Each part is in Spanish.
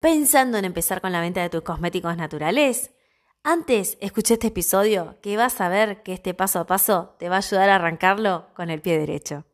pensando en empezar con la venta de tus cosméticos naturales? Antes, escuché este episodio que vas a ver que este paso a paso te va a ayudar a arrancarlo con el pie derecho.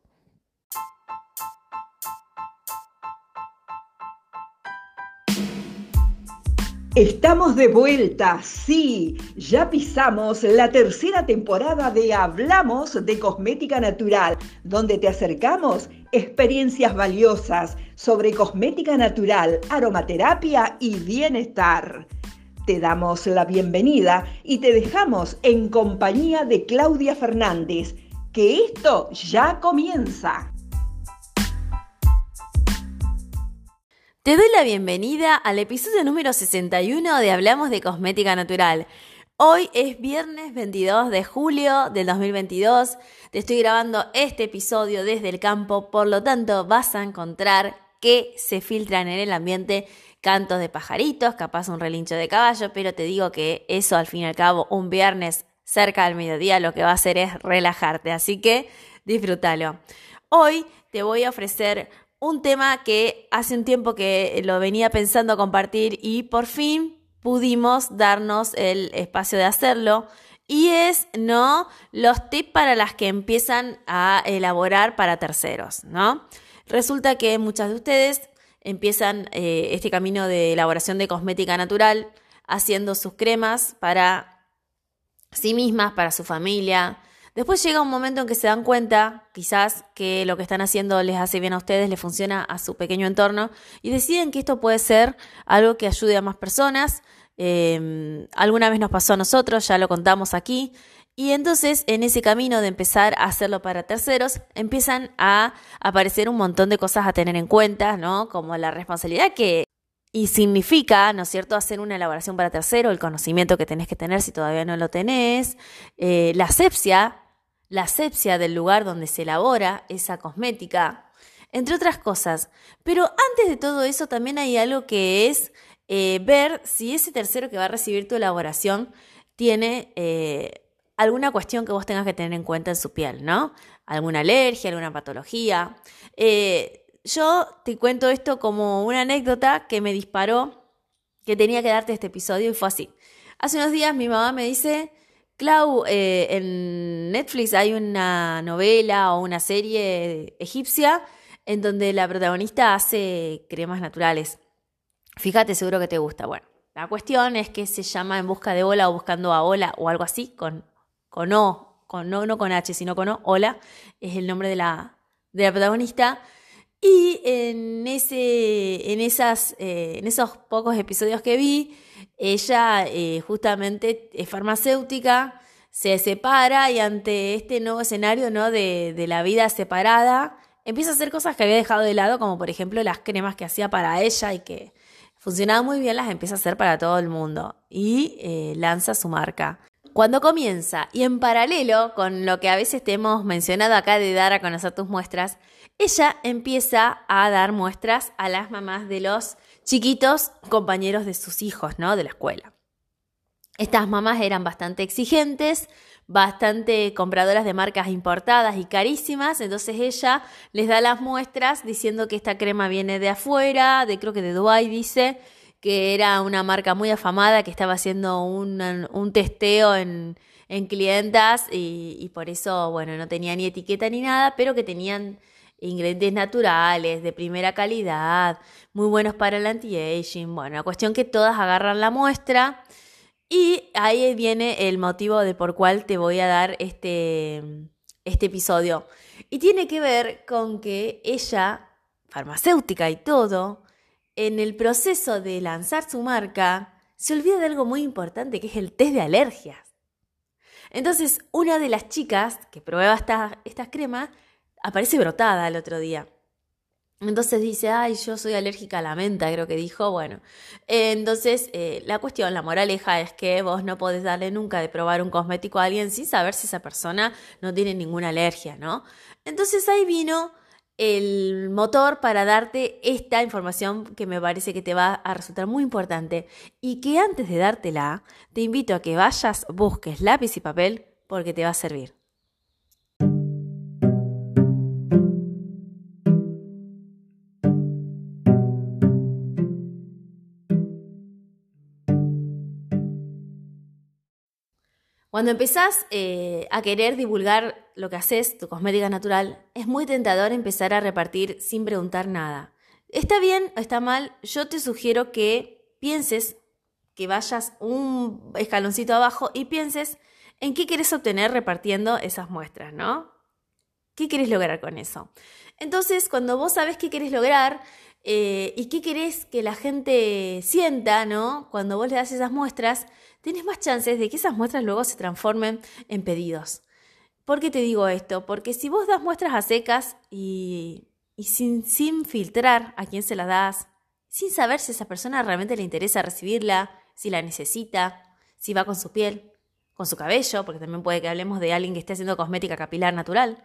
Estamos de vuelta, sí, ya pisamos la tercera temporada de Hablamos de Cosmética Natural, donde te acercamos experiencias valiosas sobre cosmética natural, aromaterapia y bienestar. Te damos la bienvenida y te dejamos en compañía de Claudia Fernández, que esto ya comienza. Te doy la bienvenida al episodio número 61 de Hablamos de Cosmética Natural. Hoy es viernes 22 de julio del 2022. Te estoy grabando este episodio desde el campo, por lo tanto vas a encontrar que se filtran en el ambiente cantos de pajaritos, capaz un relincho de caballo, pero te digo que eso al fin y al cabo un viernes cerca del mediodía lo que va a hacer es relajarte, así que disfrútalo. Hoy te voy a ofrecer un tema que hace un tiempo que lo venía pensando compartir y por fin pudimos darnos el espacio de hacerlo. Y es, ¿no? Los tips para las que empiezan a elaborar para terceros, ¿no? Resulta que muchas de ustedes empiezan eh, este camino de elaboración de cosmética natural haciendo sus cremas para sí mismas, para su familia, Después llega un momento en que se dan cuenta, quizás, que lo que están haciendo les hace bien a ustedes, les funciona a su pequeño entorno y deciden que esto puede ser algo que ayude a más personas. Em, alguna vez nos pasó a nosotros, ya lo contamos aquí. Y entonces en ese camino de empezar a hacerlo para terceros, empiezan a aparecer un montón de cosas a tener en cuenta, ¿no? Como la responsabilidad que y significa, ¿no es cierto?, hacer una elaboración para tercero, el conocimiento que tenés que tener si todavía no lo tenés, eh, la asepsia, la asepsia del lugar donde se elabora esa cosmética, entre otras cosas. Pero antes de todo eso también hay algo que es eh, ver si ese tercero que va a recibir tu elaboración tiene eh, alguna cuestión que vos tengas que tener en cuenta en su piel, ¿no? Alguna alergia, alguna patología. Eh, yo te cuento esto como una anécdota que me disparó que tenía que darte este episodio y fue así. Hace unos días mi mamá me dice, Clau, en Netflix hay una novela o una serie egipcia en donde la protagonista hace cremas naturales. Fíjate, seguro que te gusta. Bueno, la cuestión es que se llama En busca de Ola o Buscando a Ola o algo así, con, con O, con, no, no con H, sino con O. Ola es el nombre de la, de la protagonista. Y en, ese, en, esas, eh, en esos pocos episodios que vi, ella eh, justamente es farmacéutica, se separa y ante este nuevo escenario ¿no? de, de, la vida separada, empieza a hacer cosas que había dejado de lado, como por ejemplo las cremas que hacía para ella y que funcionaban muy bien, las empieza a hacer para todo el mundo y eh, lanza su marca. Cuando comienza, y en paralelo con lo que a veces te hemos mencionado acá de dar a conocer tus muestras, ella empieza a dar muestras a las mamás de los chiquitos compañeros de sus hijos, ¿no? De la escuela. Estas mamás eran bastante exigentes, bastante compradoras de marcas importadas y carísimas, entonces ella les da las muestras diciendo que esta crema viene de afuera, de creo que de Dubai dice, que era una marca muy afamada que estaba haciendo un, testeo en, en clientas y, y por eso, bueno, no tenía ni etiqueta ni nada, pero que tenían ingredientes naturales, de primera calidad, muy buenos para el anti-aging. Bueno, la cuestión que todas agarran la muestra y ahí viene el motivo de por cual te voy a dar este, este episodio. Y tiene que ver con que ella, farmacéutica y todo, en el proceso de lanzar su marca, se olvida de algo muy importante que es el test de alergias. Entonces, una de las chicas que prueba estas cremas aparece brotada el otro día. Entonces dice, ay, yo soy alérgica a la menta, creo que dijo. Bueno, entonces eh, la cuestión, la moraleja es que vos no podés darle nunca de probar un cosmético a alguien sin saber si esa persona no tiene ninguna alergia, ¿no? Entonces ahí vino el motor para darte esta información que me parece que te va a resultar muy importante y que antes de dártela, te invito a que vayas, busques lápiz y papel porque te va a servir. Cuando empezás eh, a querer divulgar lo que haces, tu cosmética natural, es muy tentador empezar a repartir sin preguntar nada. Está bien o está mal, yo te sugiero que pienses, que vayas un escaloncito abajo y pienses en qué quieres obtener repartiendo esas muestras, ¿no? ¿Qué quieres lograr con eso? Entonces, cuando vos sabes qué quieres lograr eh, y qué querés que la gente sienta, ¿no? Cuando vos le das esas muestras, tienes más chances de que esas muestras luego se transformen en pedidos. ¿Por qué te digo esto? Porque si vos das muestras a secas y, sin, sin filtrar a quién se las das, sin saber si esa persona realmente le interesa recibirla, si la necesita, si va con su piel, con su cabello, porque también puede que hablemos de alguien que esté haciendo cosmética capilar natural,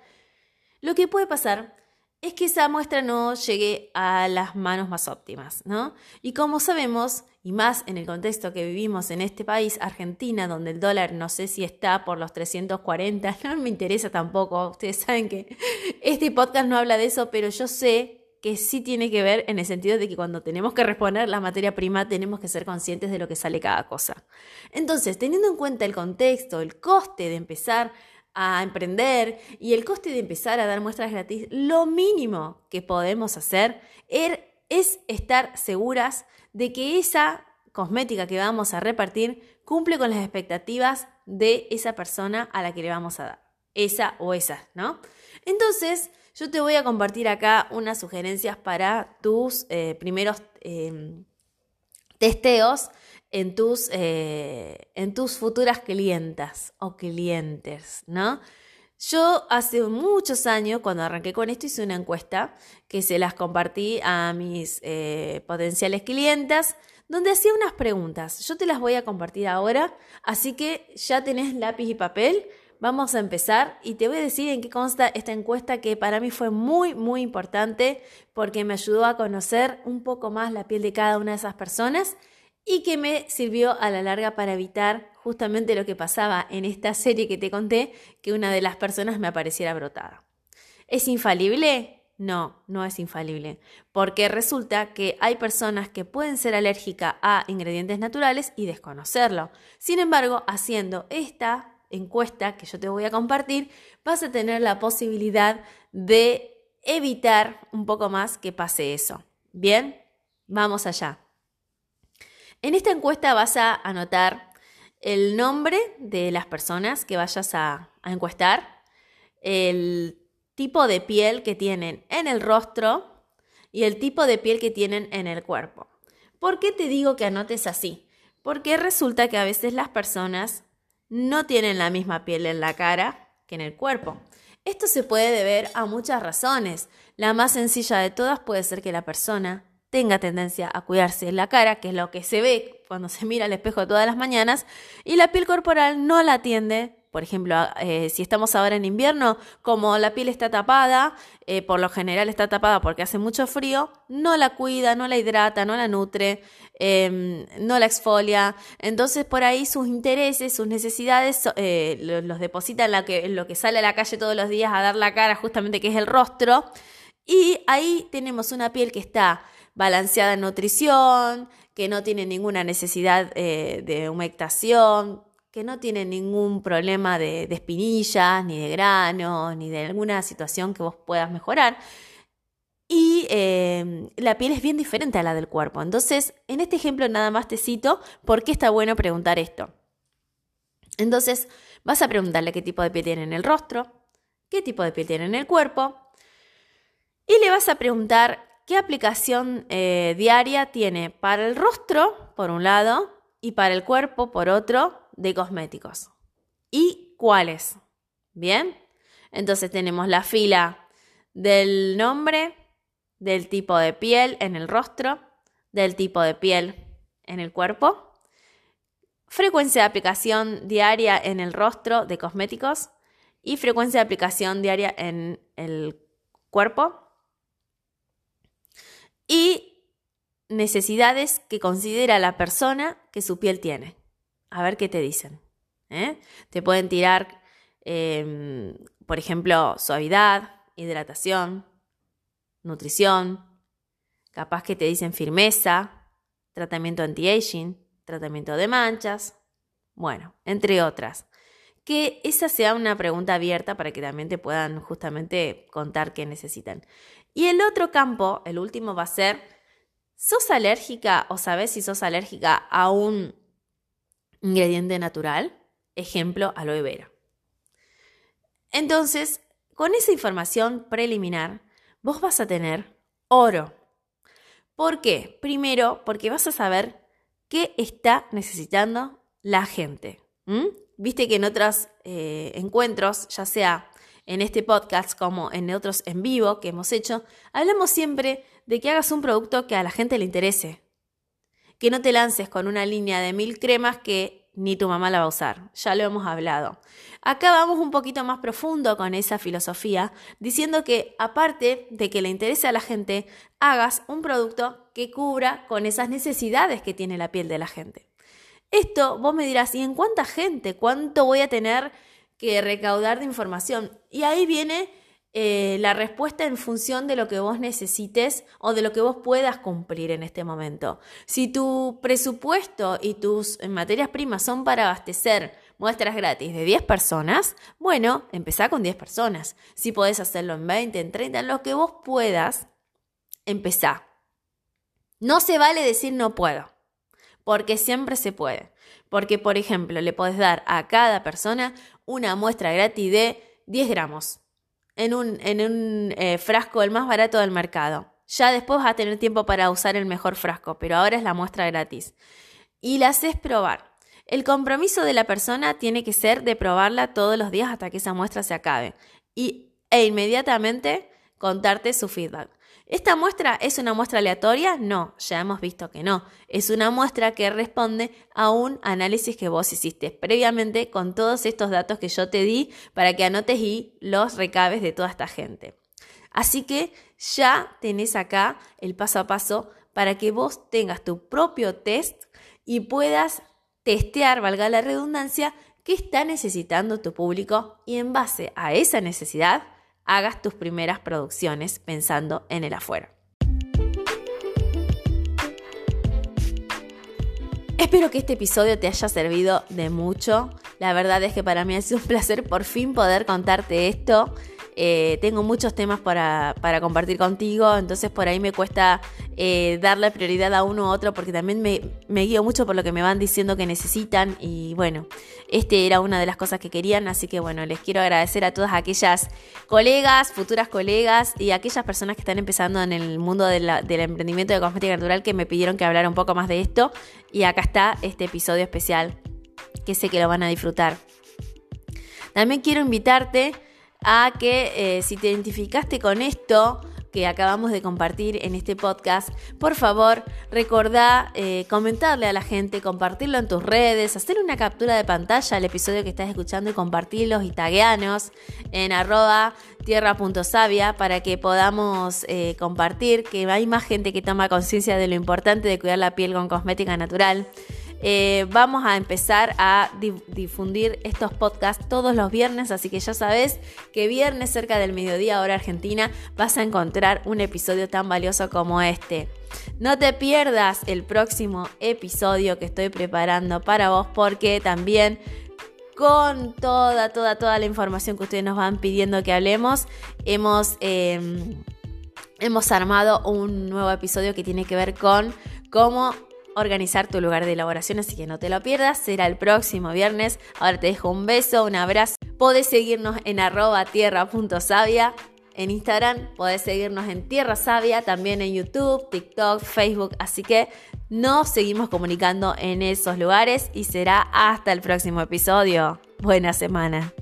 lo que puede pasar es que esa muestra no llegue a las manos más óptimas, ¿no? Y como sabemos, y más en el contexto que vivimos en este país, Argentina, donde el dólar no sé si está por los 340, no me interesa tampoco, ustedes saben que este podcast no habla de eso, pero yo sé que sí tiene que ver en el sentido de que cuando tenemos que responder la materia prima tenemos que ser conscientes de lo que sale cada cosa. Entonces, teniendo en cuenta el contexto, el coste de empezar a emprender y el coste de empezar a dar muestras gratis, lo mínimo que podemos hacer er, es estar seguras de que esa cosmética que vamos a repartir cumple con las expectativas de esa persona a la que le vamos a dar. Esa o esa, ¿no? Entonces, yo te voy a compartir acá unas sugerencias para tus eh, primeros em, testeos en tus, eh, en tus futuras clientas o clientes, ¿no? Yo hace muchos años, cuando arranqué con esto, hice una encuesta que se las compartí a mis eh, potenciales clientas, donde hacía unas preguntas. Yo te las voy a compartir ahora, así que ya tenés lápiz y papel. Vamos a empezar y te voy a decir en qué consta esta encuesta que para mí fue muy, muy importante porque me ayudó a conocer un poco más la piel de cada una de esas personas y que me sirvió a la larga para evitar justamente lo que pasaba en esta serie que te conté, que una de las personas me apareciera brotada. ¿Es infalible? No, no es infalible, porque resulta que hay personas que pueden ser alérgicas a ingredientes naturales y desconocerlo. Sin embargo, haciendo esta encuesta que yo te voy a compartir, vas a tener la posibilidad de evitar un poco más que pase eso. Bien, vamos allá. En esta encuesta vas a anotar el nombre de las personas que vayas a, encuestar, el tipo de piel que tienen en el rostro y el tipo de piel que tienen en el cuerpo. ¿Por qué te digo que anotes así? Porque resulta que a veces las personas no tienen la misma piel en la cara que en el cuerpo. Esto se puede deber a muchas razones. La más sencilla de todas puede ser que la persona tenga tendencia a cuidarse la cara, que es lo que se ve cuando se mira al espejo todas las mañanas, y la piel corporal no la atiende. Por ejemplo, eh, si estamos ahora en invierno, como la piel está tapada, eh, por lo general está tapada porque hace mucho frío, no la cuida, no la hidrata, no la nutre, em, no la exfolia. Entonces, por ahí sus intereses, sus necesidades eh, los, deposita en, que, en lo que sale a la calle todos los días a dar la cara, justamente que es el rostro. Y ahí tenemos una piel que está balanceada en nutrición, que no tiene ninguna necesidad eh, de humectación, que no tiene ningún problema de, espinillas, ni de granos, ni de alguna situación que vos puedas mejorar. Y eh, la piel es bien diferente a la del cuerpo. Entonces, en este ejemplo nada más te cito por qué está bueno preguntar esto. Entonces, vas a preguntarle qué tipo de piel tiene en el rostro, qué tipo de piel tiene en el cuerpo, y le vas a preguntar ¿Qué aplicación eh, diaria tiene para el rostro, por un lado, y para el cuerpo, por otro, de cosméticos? ¿Y cuáles? Bien, entonces tenemos la fila del nombre, del tipo de piel en el rostro, del tipo de piel en el cuerpo, frecuencia de aplicación diaria en el rostro de cosméticos y frecuencia de aplicación diaria en el cuerpo y necesidades que considera la persona que su piel tiene. A ver qué te dicen. ¿eh? Te pueden tirar, em, por ejemplo, suavidad, hidratación, nutrición, capaz que te dicen firmeza, tratamiento anti-aging, tratamiento de manchas, bueno, entre otras. que esa sea una pregunta abierta para que también te puedan justamente contar qué necesitan. Y el otro campo, el último, va a ser, ¿sos alérgica o sabes si sos alérgica a un ingrediente natural? Ejemplo, aloe vera. Entonces, con esa información preliminar, vos vas a tener oro. ¿Por qué? Primero, porque vas a saber qué está necesitando la gente. Viste que en otros eh, encuentros, ya sea en este podcast como en otros en vivo que hemos hecho, hablamos siempre de que hagas un producto que a la gente le interese. Que no te lances con una línea de mil cremas que ni tu mamá la va a usar. Ya lo hemos hablado. Acá vamos un poquito más profundo con esa filosofía, diciendo que aparte de que le interese a la gente, hagas un producto que cubra con esas necesidades que tiene la piel de la gente. Esto vos me dirás, ¿y en cuánta gente? ¿Cuánto voy a tener que recaudar de información? Y ahí viene eh, la respuesta en función de lo que vos necesites o de lo que vos puedas cumplir en este momento. Si tu presupuesto y tus materias primas son para abastecer muestras gratis de 10 personas, bueno, empezá con 10 personas. Si podés hacerlo en 20, en 30, en lo que vos puedas, empezá. No se vale decir no puedo porque siempre se puede. Porque, por ejemplo, le podés dar a cada persona una muestra gratis de 10 gramos en un, eh, frasco el más barato del mercado. Ya después vas a tener tiempo para usar el mejor frasco, pero ahora es la muestra gratis. Y la haces probar. El compromiso de la persona tiene que ser de probarla todos los días hasta que esa muestra se acabe. Y, e inmediatamente contarte su feedback. ¿Esta muestra es una muestra aleatoria? No, ya hemos visto que no. Es una muestra que responde a un análisis que vos hiciste previamente con todos estos datos que yo te di para que anotes y los recabes de toda esta gente. Así que ya tenés acá el paso a paso para que vos tengas tu propio test y puedas testear, valga la redundancia, qué está necesitando tu público y en base a esa necesidad hagas tus primeras producciones pensando en el afuera. Espero que este episodio te haya servido de mucho. La verdad es que para mí ha sido un placer por fin poder contarte esto. Eh, tengo muchos temas para, compartir contigo, entonces por ahí me cuesta eh, darle prioridad a uno u otro porque también me, me, guío mucho por lo que me van diciendo que necesitan y bueno, este era una de las cosas que querían, así que bueno, les quiero agradecer a todas aquellas colegas, futuras colegas y aquellas personas que están empezando en el mundo del emprendimiento de cosmética natural que me pidieron que hablara un poco más de esto y acá está este episodio especial que sé que lo van a disfrutar. También quiero invitarte a que eh, si te identificaste con esto que acabamos de compartir en este podcast, por favor recordá eh, comentarle a la gente, compartirlo en tus redes, hacer una captura de pantalla al episodio que estás escuchando y compartirlos y tagueanos en arroba tierra.savia para que podamos eh, compartir, que hay más gente que toma conciencia de lo importante de cuidar la piel con cosmética natural. Eh, vamos a empezar a difundir estos podcasts todos los viernes, así que ya sabes que viernes cerca del mediodía hora argentina vas a encontrar un episodio tan valioso como este. No te pierdas el próximo episodio que estoy preparando para vos porque también con toda, toda, toda la información que ustedes nos van pidiendo que hablemos, hemos, em, hemos armado un nuevo episodio que tiene que ver con cómo organizar tu lugar de elaboración, así que no te lo pierdas. Será el próximo viernes. Ahora te dejo un beso, un abrazo. Podés seguirnos en arroba tierra.savia en Instagram, podés seguirnos en Tierra Sabia, también en YouTube, TikTok, Facebook, así que nos seguimos comunicando en esos lugares y será hasta el próximo episodio. Buena semana.